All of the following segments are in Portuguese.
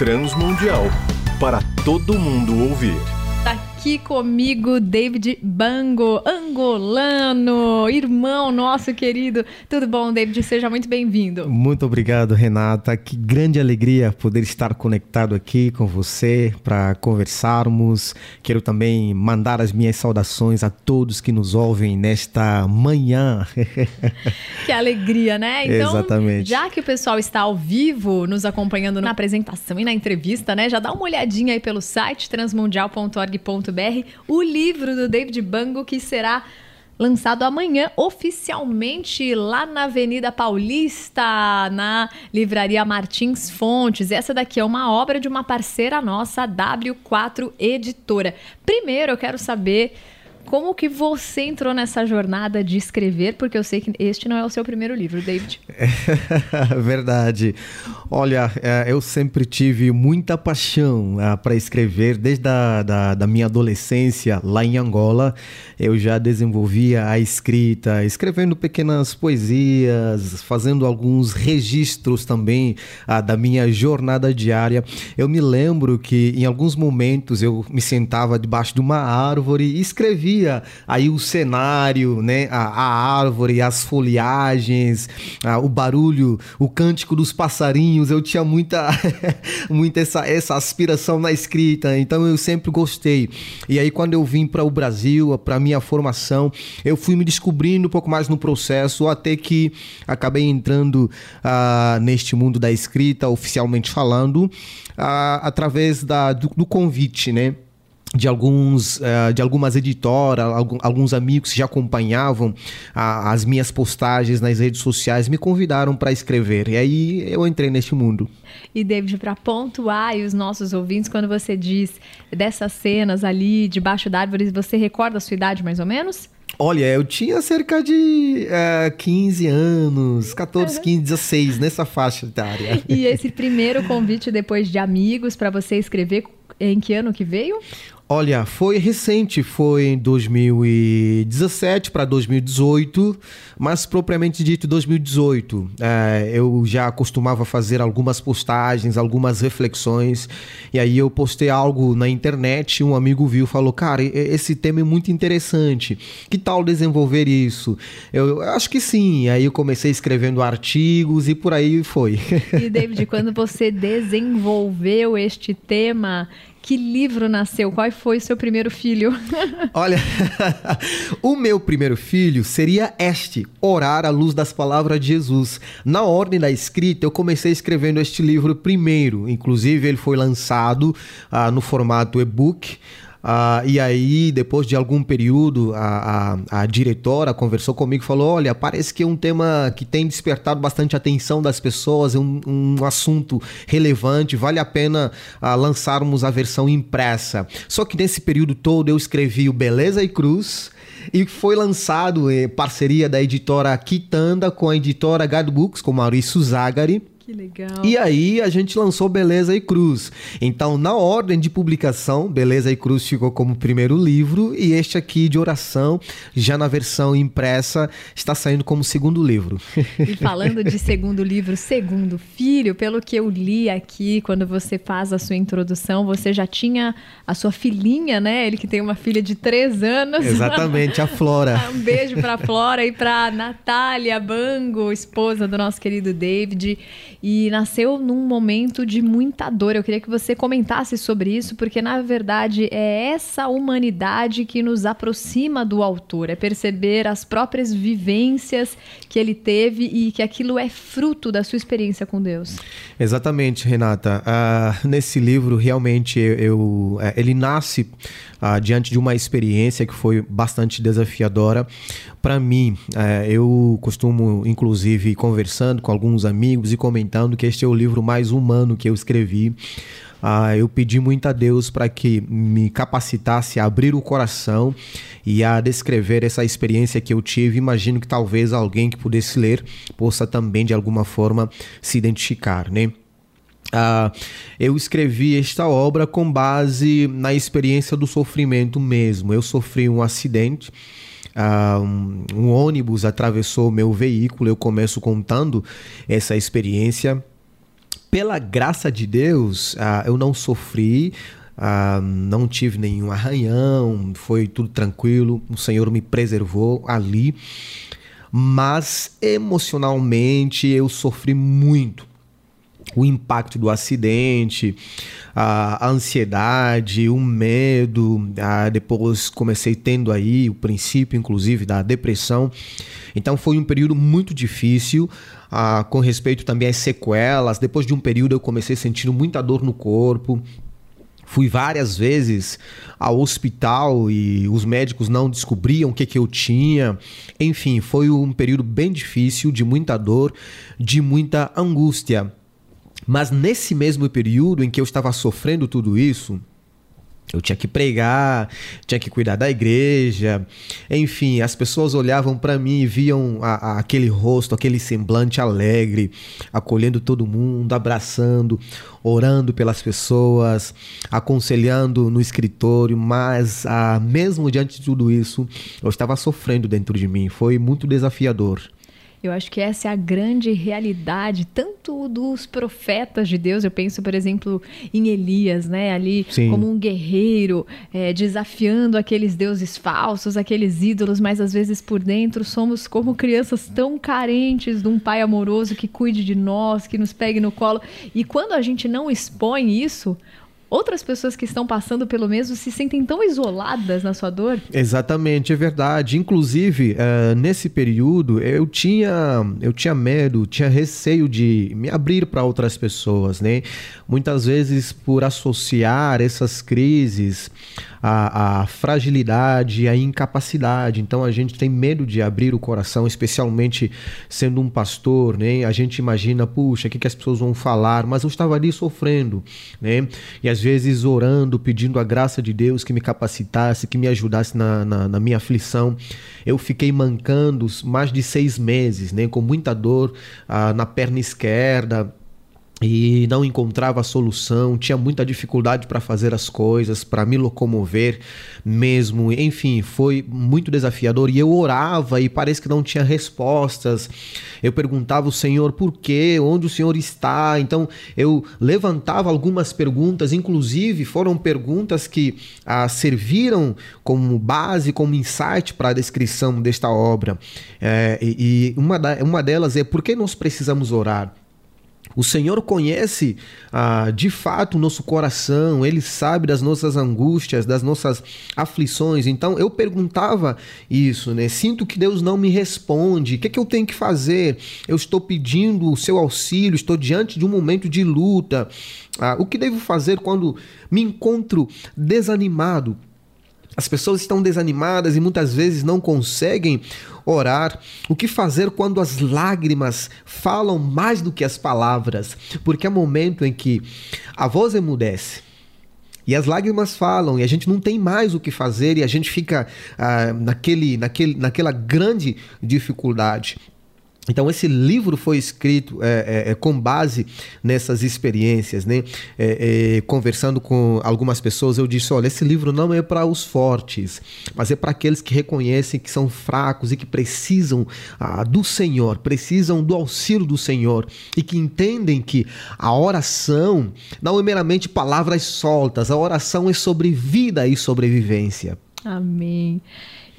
Transmundial para todo mundo ouvir. Aqui comigo David Bango, angolano, irmão nosso querido. Tudo bom, David? Seja muito bem-vindo. Muito obrigado, Renata. Que grande alegria poder estar conectado aqui com você para conversarmos. Quero também mandar as minhas saudações a todos que nos ouvem nesta manhã. que alegria, né? Então, Exatamente. já que o pessoal está ao vivo nos acompanhando na apresentação e na entrevista, né? Já dá uma olhadinha aí pelo site transmundial.org.br o livro do David Bango que será lançado amanhã oficialmente lá na Avenida Paulista, na Livraria Martins Fontes. Essa daqui é uma obra de uma parceira nossa, a W4 Editora. Primeiro, eu quero saber como que você entrou nessa jornada de escrever? Porque eu sei que este não é o seu primeiro livro, David. Verdade. Olha, é, eu sempre tive muita paixão é, para escrever. Desde a da, da minha adolescência, lá em Angola, eu já desenvolvia a escrita, escrevendo pequenas poesias, fazendo alguns registros também da minha jornada diária. Eu me lembro que em alguns momentos eu me sentava debaixo de uma árvore e escrevia via aí o cenário, né, a, a árvore, as folhagens, a, o barulho, o cântico dos passarinhos. Eu tinha muita, muita essa, essa aspiração na escrita, então eu sempre gostei. E aí quando eu vim para o Brasil, para minha formação, eu fui me descobrindo um pouco mais no processo, até que acabei entrando uh, neste mundo da escrita, oficialmente falando, uh, através da, do, do convite, né? De alguns uh, de algumas editoras, alguns amigos que já acompanhavam as minhas postagens nas redes sociais me convidaram para escrever e aí eu entrei neste mundo. E David, para pontuar e os nossos ouvintes, quando você diz dessas cenas ali debaixo da árvore, você recorda a sua idade mais ou menos? Olha, eu tinha cerca de uh, eh, 15 anos, 14, 15, 16, nessa faixa etária. E esse primeiro convite depois de amigos para você escrever, em que ano que veio? Olha, foi recente, foi em 2017 para 2018, mas propriamente dito 2018. É, eu já costumava fazer algumas postagens, algumas reflexões, e aí eu postei algo na internet, um amigo viu falou: Cara, esse tema é muito interessante, que tal desenvolver isso? Eu, eu acho que sim. Aí eu comecei escrevendo artigos e por aí foi. E David, quando você desenvolveu este tema, que livro nasceu? Qual foi o seu primeiro filho? Olha, o meu primeiro filho seria este: Orar à luz das palavras de Jesus. Na ordem da escrita, eu comecei escrevendo este livro primeiro. Inclusive, ele foi lançado ah, no formato e-book. Ah, e aí, depois de algum período, a, a, a, diretora conversou comigo e falou: Olha, parece que é um tema que tem despertado bastante atenção das pessoas, é um, um assunto relevante, vale a pena ah, lançarmos a versão impressa. Só que nesse período todo eu escrevi o Beleza e Cruz e foi lançado em parceria da editora Quitanda com a editora Guide Books, com Maurício Zagari. Que legal. E aí a gente lançou Beleza e Cruz. Então, na ordem de publicação, Beleza e Cruz ficou como primeiro livro e este aqui de oração, já na versão impressa, está saindo como segundo livro. E falando de segundo livro, segundo filho, pelo que eu li aqui, quando você faz a sua introdução, você já tinha a sua filhinha, né? Ele que tem uma filha de três anos. Exatamente, a Flora. um beijo para a Flora e para Natália Bango, esposa do nosso querido David e nasceu num momento de muita dor. Eu queria que você comentasse sobre isso, porque na verdade é essa humanidade que nos aproxima do autor, é perceber as próprias vivências que ele teve e que aquilo é fruto da sua experiência com Deus. Exatamente, Renata. Uh, nesse livro, realmente, eu, eu é, ele nasce uh, diante de uma experiência que foi bastante desafiadora para mim. Uh, eu costumo, inclusive, conversando com alguns amigos e comentando que este é o livro mais humano que eu escrevi. Uh, eu pedi muito a Deus para que me capacitasse a abrir o coração e a descrever essa experiência que eu tive. Imagino que talvez alguém que pudesse ler possa também de alguma forma se identificar, né? Uh, eu escrevi esta obra com base na experiência do sofrimento mesmo. Eu sofri um acidente. Uh, um, ônibus atravessou meu veículo. Eu começo contando essa experiência pela graça de Deus, uh, eu não sofri, uh, não tive nenhum arranhão, foi tudo tranquilo, o Senhor me preservou ali. Mas emocionalmente eu sofri muito o impacto do acidente, a ansiedade, o medo. depois comecei tendo aí o princípio, inclusive, da depressão. Então foi um período muito difícil. com respeito também às sequelas, depois de um período eu comecei sentindo muita dor no corpo, Fui várias vezes ao hospital e os médicos não descobriam o que, que eu tinha. Enfim, foi um período bem difícil, de muita dor, de muita angústia. Mas nesse mesmo período em que eu estava sofrendo tudo isso, eu tinha que pregar, tinha que cuidar da igreja, enfim, as pessoas olhavam para mim e viam a, a, aquele rosto, aquele semblante alegre, acolhendo todo mundo, abraçando, orando pelas pessoas, aconselhando no escritório, mas ah, mesmo diante de tudo isso, eu estava sofrendo dentro de mim, foi muito desafiador. Eu acho que essa é a grande realidade, tanto dos profetas de Deus. Eu penso, por exemplo, em Elias, né? Ali Sim. como um guerreiro, é, desafiando aqueles deuses falsos, aqueles ídolos, mas às vezes por dentro somos como crianças tão carentes de um pai amoroso que cuide de nós, que nos pegue no colo. E quando a gente não expõe isso, outras pessoas que estão passando pelo mesmo se sentem tão isoladas na sua dor? Exatamente, é verdade. Inclusive, uh, nesse período, eu tinha, eu tinha medo, tinha receio de me abrir para outras pessoas, né? Muitas vezes por associar essas crises a, a fragilidade, a incapacidade. Então a gente tem medo de abrir o coração, especialmente sendo um pastor, né? A gente imagina, puxa, o que, que as pessoas vão falar? Mas eu estava ali sofrendo, né? E às vezes orando, pedindo a graça de Deus que me capacitasse, que me ajudasse na, na, na minha aflição. Eu fiquei mancando mais de seis meses, né? Com muita dor ah, na perna esquerda, e não encontrava solução, tinha muita dificuldade para fazer as coisas, para me locomover mesmo. Enfim, foi muito desafiador e eu orava e parece que não tinha respostas. Eu perguntava ao Senhor por quê, onde o Senhor está. Então eu levantava algumas perguntas, inclusive foram perguntas que ah, serviram como base, como insight para a descrição desta obra. É, e, e uma, da, uma delas é por que nós precisamos orar? O Senhor conhece ah, de fato o nosso coração, Ele sabe das nossas angústias, das nossas aflições. Então eu perguntava isso, né? Sinto que Deus não me responde. O que, é que eu tenho que fazer? Eu estou pedindo o seu auxílio, estou diante de um momento de luta. Ah, o que devo fazer quando me encontro desanimado? As pessoas estão desanimadas e muitas vezes não conseguem orar. O que fazer quando as lágrimas falam mais do que as palavras? Porque é momento em que a voz emudece. E as lágrimas falam, e a gente não tem mais o que fazer, e a gente fica ah, naquele, naquele, naquela grande dificuldade. Então esse livro foi escrito é, é, é, com base nessas experiências, né? É, é, conversando com algumas pessoas, eu disse: olha, esse livro não é para os fortes, mas é para aqueles que reconhecem que são fracos e que precisam ah, do Senhor, precisam do auxílio do Senhor e que entendem que a oração não é meramente palavras soltas, a oração é sobre vida e sobrevivência. Amém.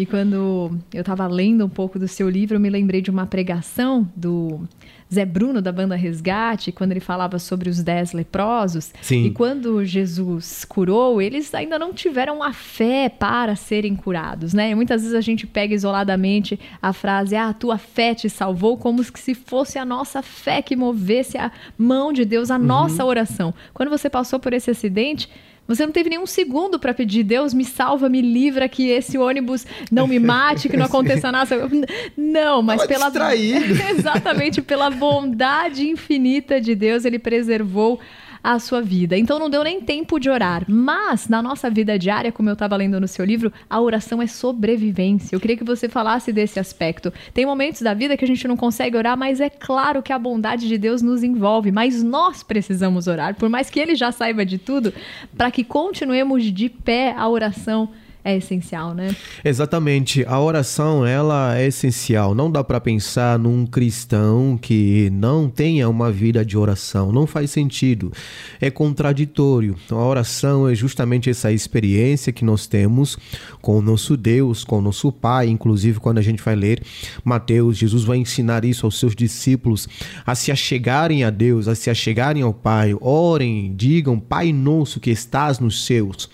E quando eu estava lendo um pouco do seu livro, eu me lembrei de uma pregação do Zé Bruno, da banda Resgate, quando ele falava sobre os dez leprosos. Sim. E quando Jesus curou, eles ainda não tiveram a fé para serem curados, né? E muitas vezes a gente pega isoladamente a frase, ah, a tua fé te salvou, como se fosse a nossa fé que movesse a mão de Deus, a uhum. nossa oração. Quando você passou por esse acidente, você não teve nenhum segundo para pedir, Deus, me salva, me livra, que esse ônibus não me mate, que não aconteça nada. Não, mas Tava pela. Distraído. Exatamente, pela bondade infinita de Deus, ele preservou a sua vida. Então não deu nem tempo de orar. Mas na nossa vida diária, como eu estava lendo no seu livro, a oração é sobrevivência. Eu queria que você falasse desse aspecto. Tem momentos da vida que a gente não consegue orar, mas é claro que a bondade de Deus nos envolve, mas nós precisamos orar, por mais que ele já saiba de tudo, para que continuemos de pé a oração é essencial, né? Exatamente. A oração, ela é essencial. Não dá para pensar num cristão que não tenha uma vida de oração. Não faz sentido. É contraditório. A oração é justamente essa experiência que nós temos com o nosso Deus, com o nosso Pai. Inclusive, quando a gente vai ler Mateus, Jesus vai ensinar isso aos seus discípulos a se achegarem a Deus, a se achegarem ao Pai. Orem, digam, Pai nosso que estás nos céus.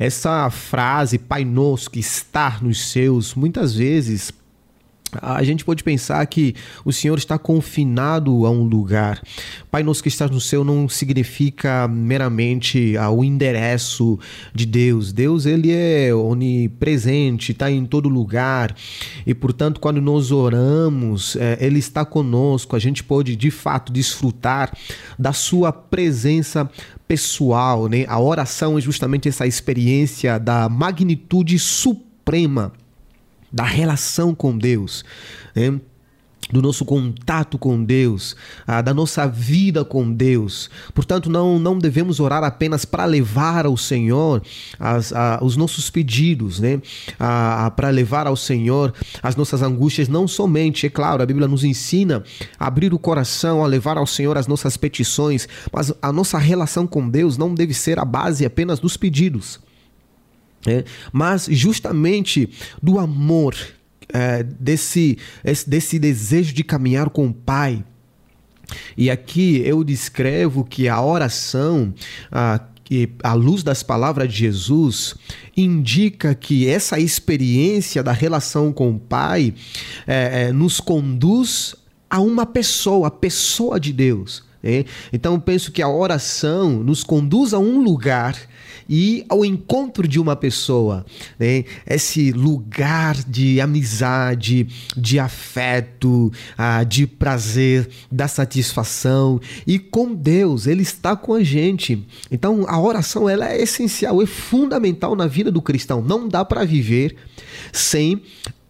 Essa frase, Pai Nosso que está nos seus, muitas vezes a gente pode pensar que o Senhor está confinado a um lugar. Pai nosso que estás no céu não significa meramente ah, o endereço de Deus. Deus ele é onipresente, está em todo lugar e portanto quando nós oramos é, ele está conosco. A gente pode de fato desfrutar da sua presença pessoal, né? A oração é justamente essa experiência da magnitude suprema da relação com Deus. Né? do nosso contato com Deus, ah, da nossa vida com Deus. Portanto, não, não devemos orar apenas para levar ao Senhor as, os nossos pedidos, né? para levar ao Senhor as nossas angústias, não somente, é claro, a Bíblia nos ensina a abrir o coração, a levar ao Senhor as nossas petições, mas a nossa relação com Deus não deve ser a base apenas dos pedidos. É, mas justamente do amor, é, desse, desse desejo de caminhar com o Pai. E aqui eu descrevo que a oração, a, à luz das palavras de Jesus, indica que essa experiência da relação com o Pai é, é, nos conduz a uma pessoa, a pessoa de Deus. Né? Então penso que a oração nos conduz a um lugar e ao encontro de uma pessoa, né? esse lugar de amizade, de afeto, ah, de prazer, da satisfação e com Deus, Ele está com a gente. Então a oração ela é essencial, é fundamental na vida do cristão. Não dá para viver sem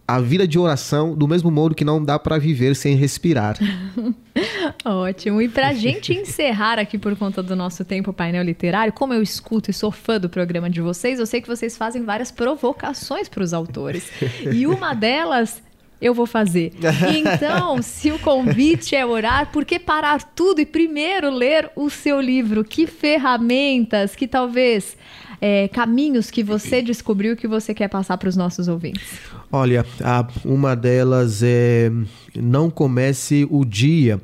a vida de oração do mesmo modo que não dá para viver sem respirar. Ótimo. E para a gente encerrar aqui por conta do nosso tempo painel literário, como eu escuto e sou fã do programa de vocês, eu sei que vocês fazem várias provocações para os autores. E uma delas eu vou fazer. Então, se o convite é orar, por que parar tudo e primeiro ler o seu livro? Que ferramentas, que talvez é, caminhos que você descobriu que você quer passar para os nossos ouvintes? Olha, a, uma delas é não comece o dia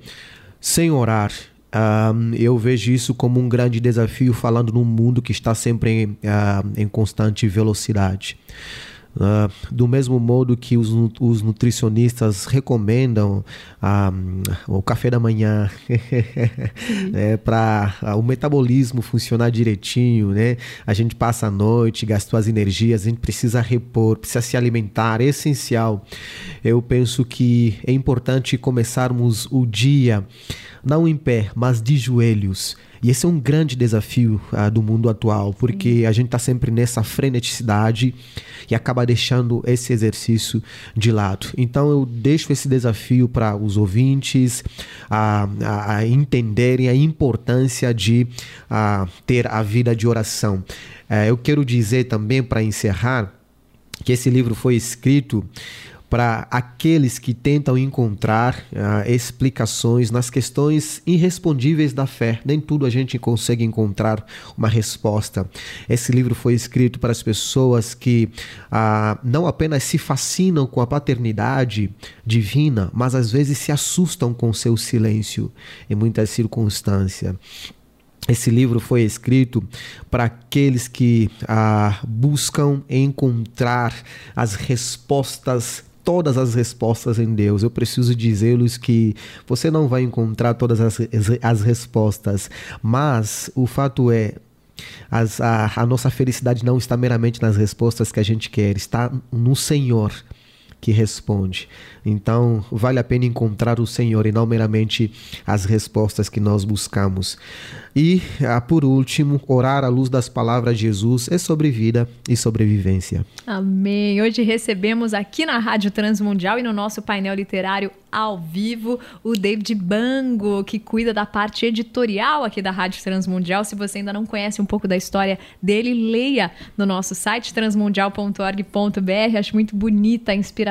sem orar. Uh, eu vejo isso como um grande desafio, falando num mundo que está sempre em, uh, em constante velocidade. Uh, do mesmo modo que os, os nutricionistas recomendam uh, o café da manhã né, para uh, o metabolismo funcionar direitinho, né? A gente passa a noite, gastou as energias, a gente precisa repor, precisa se alimentar, é essencial. Eu penso que é importante começarmos o dia não em pé, mas de joelhos e esse é um grande desafio uh, do mundo atual, porque a gente está sempre nessa freneticidade e acaba deixando esse exercício de lado. Então eu deixo esse desafio para os ouvintes a, a, a, entenderem a importância de a, ter a vida de oração. Uh, eu quero dizer também, para encerrar, que esse livro foi escrito para aqueles que tentam encontrar uh, explicações nas questões irrespondíveis da fé. Nem tudo a gente consegue encontrar uma resposta. Esse livro foi escrito para as pessoas que uh, não apenas se fascinam com a paternidade divina, mas às vezes se assustam com seu silêncio em muitas circunstâncias. Esse livro foi escrito para aqueles que ah, buscam encontrar as respostas todas as respostas em Deus. Eu preciso dizê-los que você não vai encontrar todas as, as respostas, mas o fato é. As, a, a nossa felicidade não está meramente nas respostas que a gente quer, está no Senhor que responde. Então, vale a pena encontrar o Senhor e não meramente as respostas que nós buscamos. E, ah, por último, orar à luz das palavras de Jesus é sobre vida e sobrevivência. Amém. Hoje recebemos aqui na Rádio Transmundial e no nosso painel literário ao vivo o David Bango, que cuida da parte editorial aqui da Rádio Transmundial. Se você ainda não conhece um pouco da história dele, leia no nosso site transmundial.org.br. Acho muito bonita a inspiração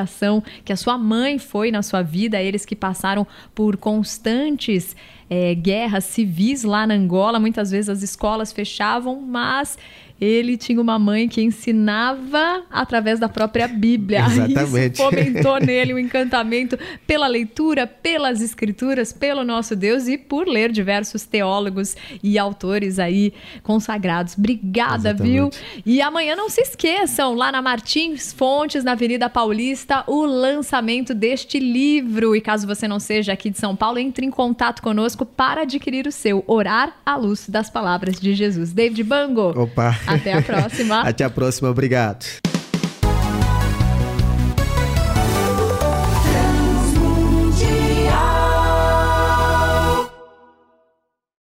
que a sua mãe foi na sua vida, eles que passaram por constantes é, guerras civis lá na Angola. Muitas vezes as escolas fechavam, mas ele tinha uma mãe que ensinava através da própria Bíblia. Exatamente. Isso fomentou nele o um encantamento pela leitura, pelas escrituras, pelo nosso Deus e por ler diversos teólogos e autores aí consagrados. Obrigada, Exatamente. viu? E amanhã não se esqueçam, lá na Martins Fontes, na Avenida Paulista, o lançamento deste livro. E caso você não seja aqui de São Paulo, entre em contato conosco para adquirir o seu Orar à Luz das Palavras de Jesus. David Bango. Opa! Até a próxima. Até a próxima, obrigado.